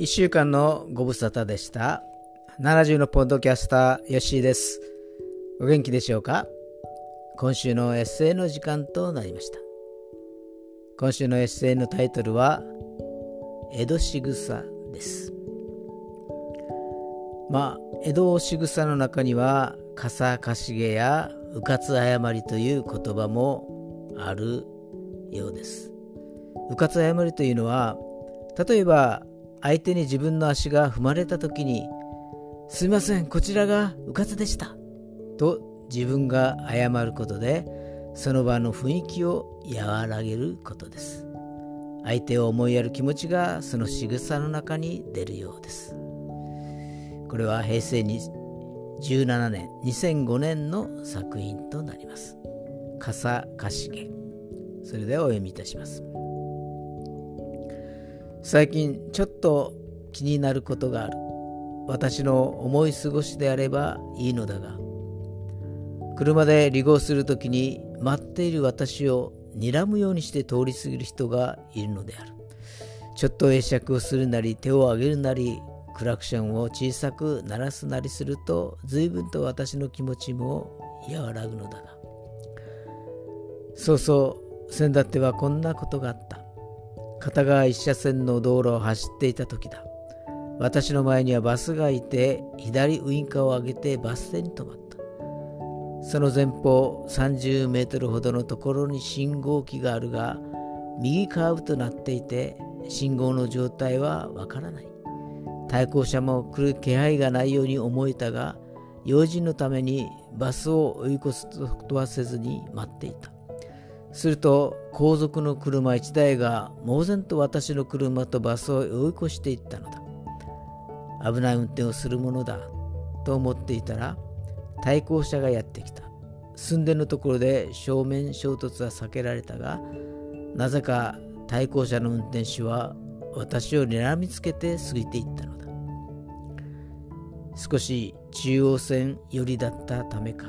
1週間のご無沙汰でした。70のポッドキャスター、ヨッシーです。お元気でしょうか？今週のエッセイの時間となりました。今週のエッセイのタイトルは、江戸仕草です。まあ、江戸仕草の中には、笠かしげやうかつ誤りという言葉もあるようです。うかつ誤りというのは、例えば相手に自分の足が踏まれた時に「すいませんこちらがうかつでした」と自分が謝ることでその場の雰囲気を和らげることです。相手を思いやる気持ちがその仕草の中に出るようです。これは平成に17年2005年の作品となります。笠かしげそれではお読みいたします。最近ちょっと気になることがある。私の思い過ごしであればいいのだが。車で離合するときに待っている私を睨むようにして通り過ぎる人がいるのである。ちょっと会釈をするなり手を挙げるなりクラクションを小さく鳴らすなりすると随分と私の気持ちも和らぐのだが。そうそう先だってはこんなことがあった。片側一車線の道路を走っていた時だ。私の前にはバスがいて左ウインカーを上げてバス停に止まった。その前方30メートルほどのところに信号機があるが右カーブとなっていて信号の状態はわからない。対向車も来る気配がないように思えたが用心のためにバスを追い越すことはせずに待っていた。すると後続の車1台が猛然と私の車とバスを追い越していったのだ。危ない運転をするものだと思っていたら対向車がやってきた。寸前のところで正面衝突は避けられたがなぜか対向車の運転手は私を睨みつけて過ぎていったのだ。少し中央線寄りだったためか。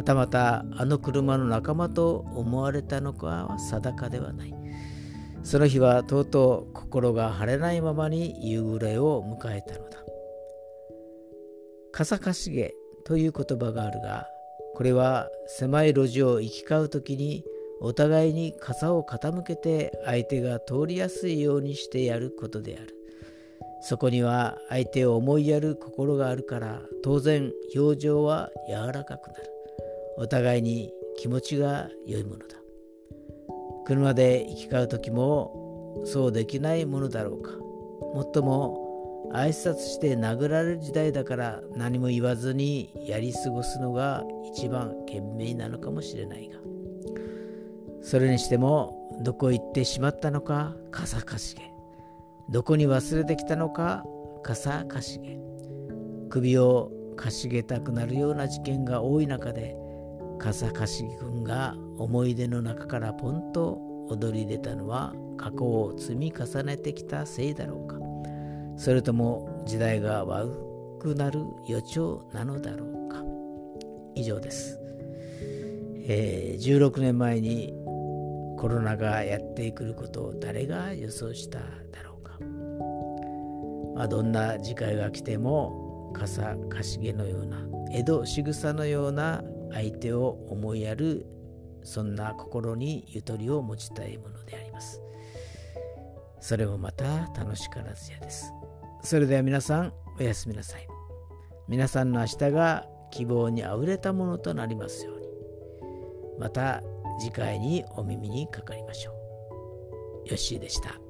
はたまたあの車の仲間と思われたのかは定かではない。その日はとうとう心が晴れないままに夕暮れを迎えたのだ。かさかしげという言葉があるが、これは狭い路地を行き交う時にお互いに傘を傾けて相手が通りやすいようにしてやることである。そこには相手を思いやる心があるから当然表情は柔らかくなる。お互いに気持ちが良いものだ。車で行き交う時もそうできないものだろうか。もっとも挨拶して殴られる時代だから何も言わずにやり過ごすのが一番賢明なのかもしれないが。それにしてもどこ行ってしまったのか傘かしげ。どこに忘れてきたのか傘かしげ。首をかしげたくなるような事件が多い中で笠し君が思い出の中からポンと踊り出たのは過去を積み重ねてきたせいだろうか。それとも時代が悪くなる予兆なのだろうか。以上です、えー、16年前にコロナがやってくることを誰が予想しただろうか、まあ、どんな次回が来ても笠かしげのような江戸仕草のような相手を思いやるそんな心にゆとりを持ちたいものであります。それもまた楽しからずやです。それでは皆さんおやすみなさい。皆さんの明日が希望にあふれたものとなりますように。また次回にお耳にかかりましょう。よッしーでした。